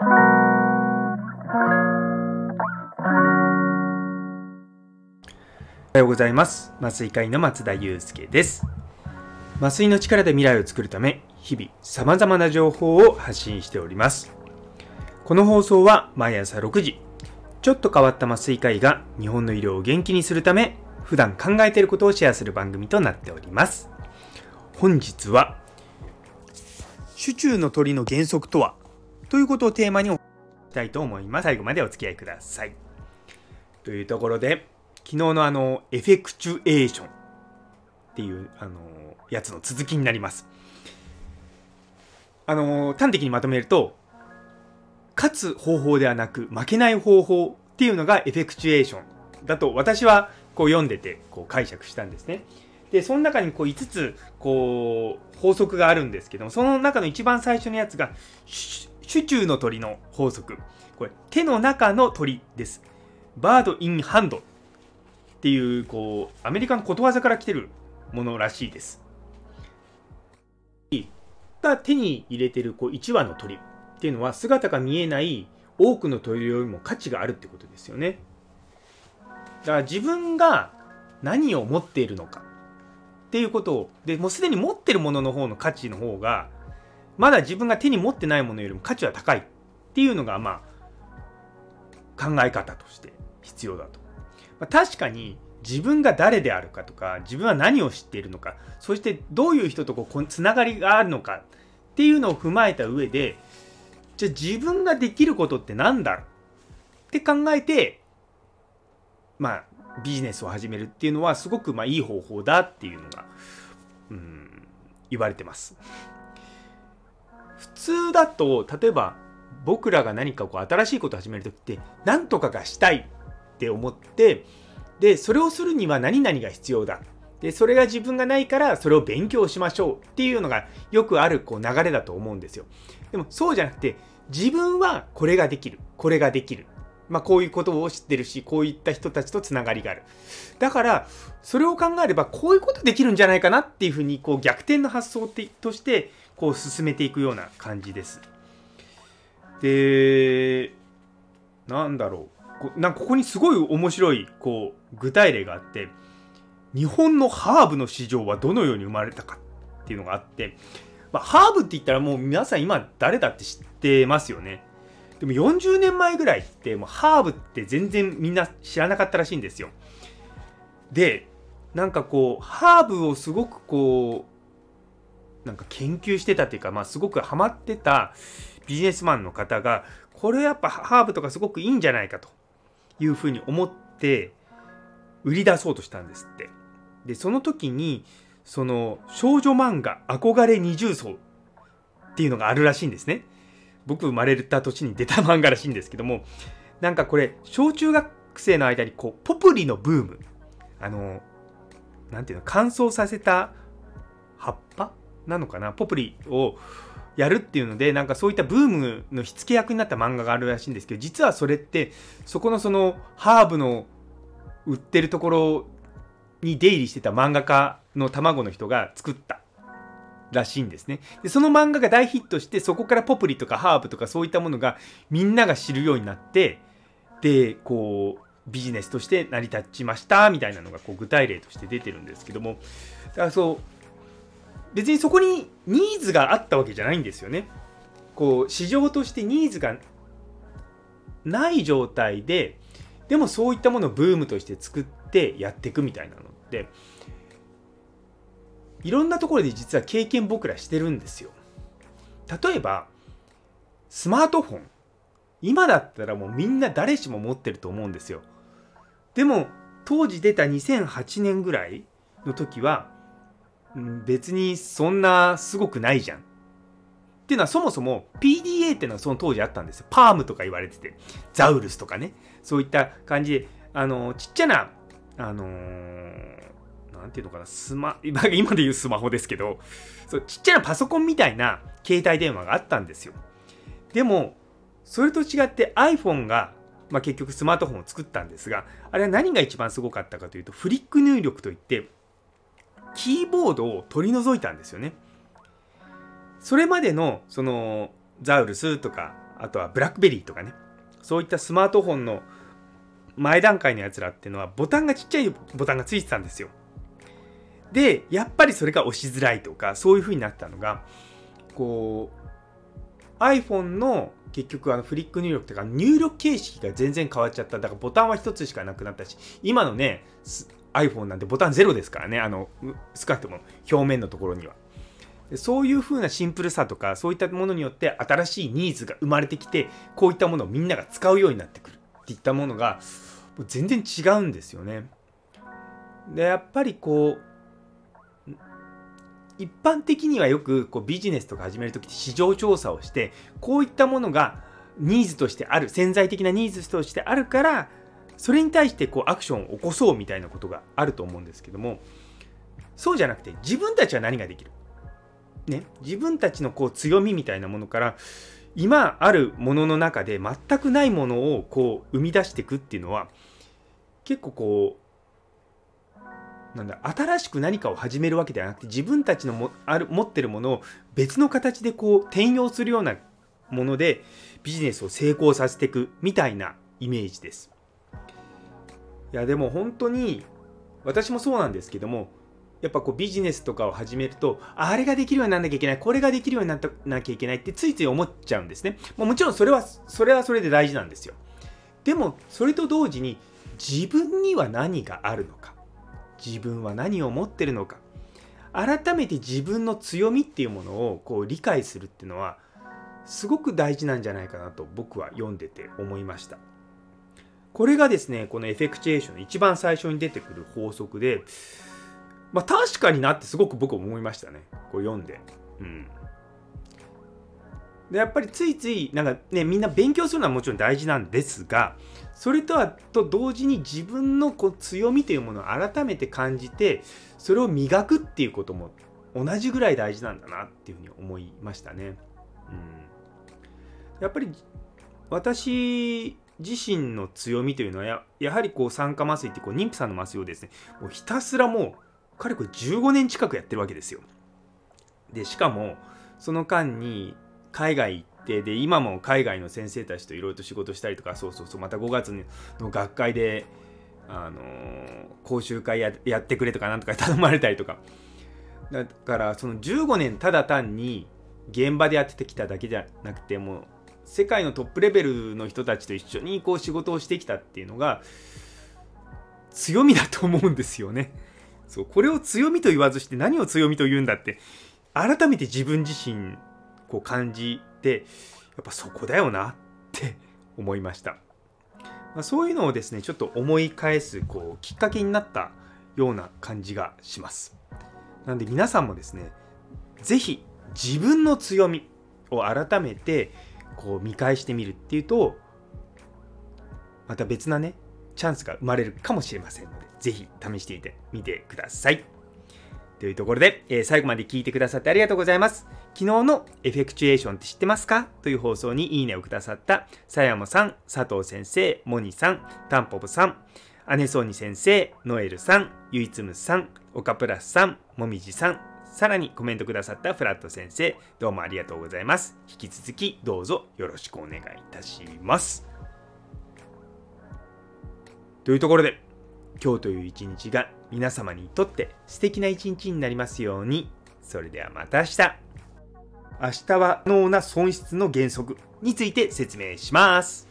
おはようございます。麻酔科医の松田祐介です。麻酔の力で未来を作るため日々様々な情報を発信しております。この放送は毎朝6時ちょっと変わった麻酔科医が日本の医療を元気にするため普段考えていることをシェアする番組となっております。本日は手中の鳥の原則とはということをテーマにおしたいと思います。最後までお付き合いください。というところで昨日のあのエフェクチュエーションっていうあのやつの続きになります。あの端的にまとめると勝つ方法ではなく負けない方法っていうのがエフェクチュエーションだと私はこう読んでてこう解釈したんですね。で、その中にこう5つこう法則があるんですけども、その中の一番最初のやつが手中の鳥の法則。これ手の中の鳥です。バード・イン・ハンドっていうこうアメリカのことわざから来てるものらしいです。が手に入れてるこう1羽の鳥っていうのは姿が見えない多くの鳥よりも価値があるってことですよね。だから自分が何を持っているのかっていうことをでもうすでに持ってるものの方の価値の方がまだ自分が手に持ってないものよりも価値は高いっていうのがまあ考え方として必要だと。まあ、確かに自分が誰であるかとか自分は何を知っているのかそしてどういう人とこうつながりがあるのかっていうのを踏まえた上でじゃあ自分ができることって何だって考えてまあビジネスを始めるっていうのはすごくまあいい方法だっていうのがうん言われてます。普通だと例えば僕らが何かこう新しいことを始める時って何とかがしたいって思ってでそれをするには何々が必要だ。でそれが自分がないからそれを勉強しましょうっていうのがよくあるこう流れだと思うんですよ。でもそうじゃなくて自分はこれができるこれができる。まあ、こういうことを知ってるしこういった人たちとつながりがある。だからそれを考えればこういうことできるんじゃないかなっていうふうにこう逆転の発想としてこう進めていくような感じですでなんだろうなんここにすごい面白いこう具体例があって日本のハーブの市場はどのように生まれたかっていうのがあって、まあ、ハーブって言ったらもう皆さん今誰だって知ってますよね。でも40年前ぐらいってもうハーブって全然みんな知らなかったらしいんですよ。で、なんかこう、ハーブをすごくこう、なんか研究してたっていうか、まあすごくハマってたビジネスマンの方が、これやっぱハーブとかすごくいいんじゃないかというふうに思って売り出そうとしたんですって。でその時にその少女漫画「憧れ二重奏」っていうのがあるらしいんですね。僕生まれた年に出た漫画らしいんですけどもなんかこれ小中学生の間にこうポプリのブームあの何ていうの乾燥させた葉っぱなのかなポプリをやるっていうのでなんかそういったブームの火付け役になった漫画があるらしいんですけど実はそれってそこのそのハーブの売ってるところに出入りしてた漫画家の卵の人が作ったらしいんですね。でその漫画が大ヒットしてそこからポプリとかハーブとかそういったものがみんなが知るようになってでこうビジネスとして成り立ちましたみたいなのがこう具体例として出てるんですけども。だからそう別にそこにニーズがあったわけじゃないんですよねこう市場としてニーズがない状態ででもそういったものをブームとして作ってやっていくみたいなのっていろんなところで実は経験僕らしてるんですよ。例えばスマートフォン今だったらもうみんな誰しも持ってると思うんですよ。でも当時出た2008年ぐらいの時は別にそんなすごくないじゃん。っていうのはそもそも PDA っていうのはその当時あったんですよ。パームとか言われてて、ザウルスとかね、そういった感じで、あの、ちっちゃな、あのー、なんていうのかな、スマ、今で言うスマホですけど、そうちっちゃなパソコンみたいな携帯電話があったんですよ。でも、それと違って iPhone が、まあ、結局スマートフォンを作ったんですが、あれは何が一番すごかったかというと、フリック入力といって、キーボードを取り除いたんですよね。それまでの、その、ザウルスとか、あとはブラックベリーとかね。そういったスマートフォンの前段階のやつらっていうのはボタンがちっちゃいボタンがついてたんですよ。でやっぱりそれが押しづらいとかそういう風になったのがこう iPhone の結局あのフリック入力とか入力形式が全然変わっちゃった。だからボタンは1つしかなくなったし今のね iPhone なんてボタンゼロですからね。あの少なくとも表面のところには。そういう風なシンプルさとかそういったものによって新しいニーズが生まれてきてこういったものをみんなが使うようになってくる。っていったものが全然違うんですよね。でやっぱりこう一般的にはよくこうビジネスとか始める時って市場調査をしてこういったものがニーズとしてある潜在的なニーズとしてあるからそれに対してこうアクションを起こそうみたいなことがあると思うんですけどもそうじゃなくて自分たちは何ができる？ね、自分たちのこう強みみたいなものから今あるものの中で全くないものをこう生み出していくっていうのは結構こうなんだ新しく何かを始めるわけではなくて自分たちのもある持ってるものを別の形でこう転用するようなものでビジネスを成功させていくみたいなイメージです。いやでも本当に私もそうなんですけどもやっぱこうビジネスとかを始めるとあれができるようにならなきゃいけないこれができるようにならなきゃいけないってついつい思っちゃうんですね、まあ、もちろんそれはそれはそれで大事なんですよ。でもそれと同時に自分には何があるのか自分は何を持ってるのか改めて自分の強みっていうものをこう理解するっていうのはすごく大事なんじゃないかなと僕は読んでて思いました。これがですねこのエフェクチュエーションの一番最初に出てくる法則でまあ確かになってすごく僕思いましたね。こう読んで。うん。でやっぱりついついなんかねみんな勉強するのはもちろん大事なんですがそれとはと同時に自分のこう強みというものを改めて感じてそれを磨くっていうことも同じぐらい大事なんだなっていうふうに思いましたね。うん、やっぱり私自身の強みというのはややはりこう酸化麻酔ってこう妊婦さんの麻酔をですねもうひたすらもうかれこれ15年近くやってるわけですよ。でしかもその間に海外行ってで今も海外の先生たちといろいろと仕事したりとかそうそうそうまた5月の学会で、あのー、講習会ややってくれとかなんとか頼まれたりとかだからその15年ただ単に現場でやってきただけじゃなくてもう世界のトップレベルの人たちと一緒にこう仕事をしてきたっていうのが強みだと思うんですよね。そうこれを強みと言わずして何を強みと言うんだって改めて自分自身こう感じてやっぱそこだよなって 思いました、まあ、そういうのをですねちょっと思い返すこうきっかけになったような感じがしますなんで皆さんもですね是非自分の強みを改めてこう見返してみるっていうとまた別なねチャンスが生まれるかもしれませんのでぜひ試していてみてください。というところで、えー、最後まで聞いてくださってありがとうございます。昨日のエフェクチュエーションって知ってますか？という放送にいいねをくださった、さやもさん、佐藤先生、モニさん、タンポポさん、姉ソーニ先生、ノエルさん、ゆいつむさん、オカプラスさん、もみじさん、さらにコメントくださったフラット先生、どうもありがとうございます。引き続きどうぞよろしくお願いいたします。というところで、今日という一日が皆様にとって素敵な一日になりますように。それではまた明日。明日は脳な損失の原則について説明します。